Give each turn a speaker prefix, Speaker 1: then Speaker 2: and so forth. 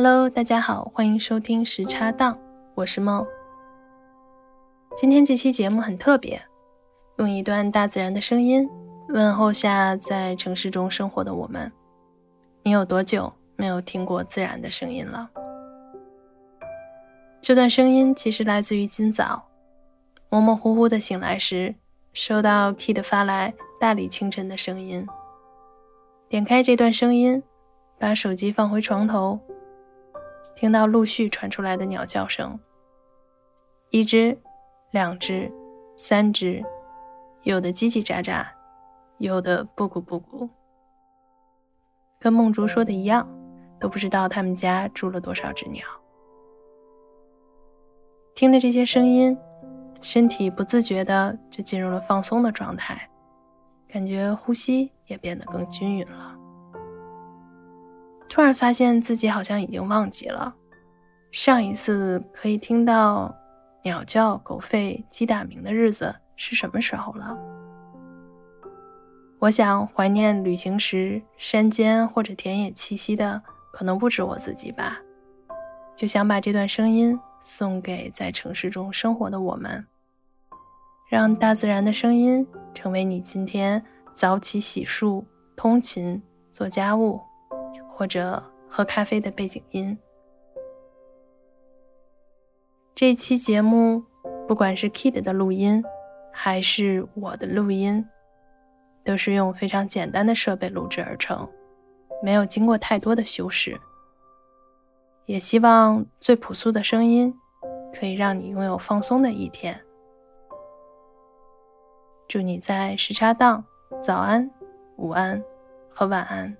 Speaker 1: Hello，大家好，欢迎收听时差档，我是梦。今天这期节目很特别，用一段大自然的声音问候下在城市中生活的我们。你有多久没有听过自然的声音了？这段声音其实来自于今早，模模糊糊的醒来时，收到 Kid 发来大理清晨的声音。点开这段声音，把手机放回床头，听到陆续传出来的鸟叫声，一只、两只、三只，有的叽叽喳喳，有的布谷布谷，跟梦竹说的一样，都不知道他们家住了多少只鸟。听着这些声音，身体不自觉的就进入了放松的状态，感觉呼吸。也变得更均匀了。突然发现自己好像已经忘记了上一次可以听到鸟叫、狗吠、鸡打鸣的日子是什么时候了。我想怀念旅行时山间或者田野气息的，可能不止我自己吧。就想把这段声音送给在城市中生活的我们，让大自然的声音成为你今天。早起洗漱、通勤、做家务，或者喝咖啡的背景音。这期节目，不管是 Kid 的录音，还是我的录音，都是用非常简单的设备录制而成，没有经过太多的修饰。也希望最朴素的声音，可以让你拥有放松的一天。祝你在时差档。早安，午安和晚安。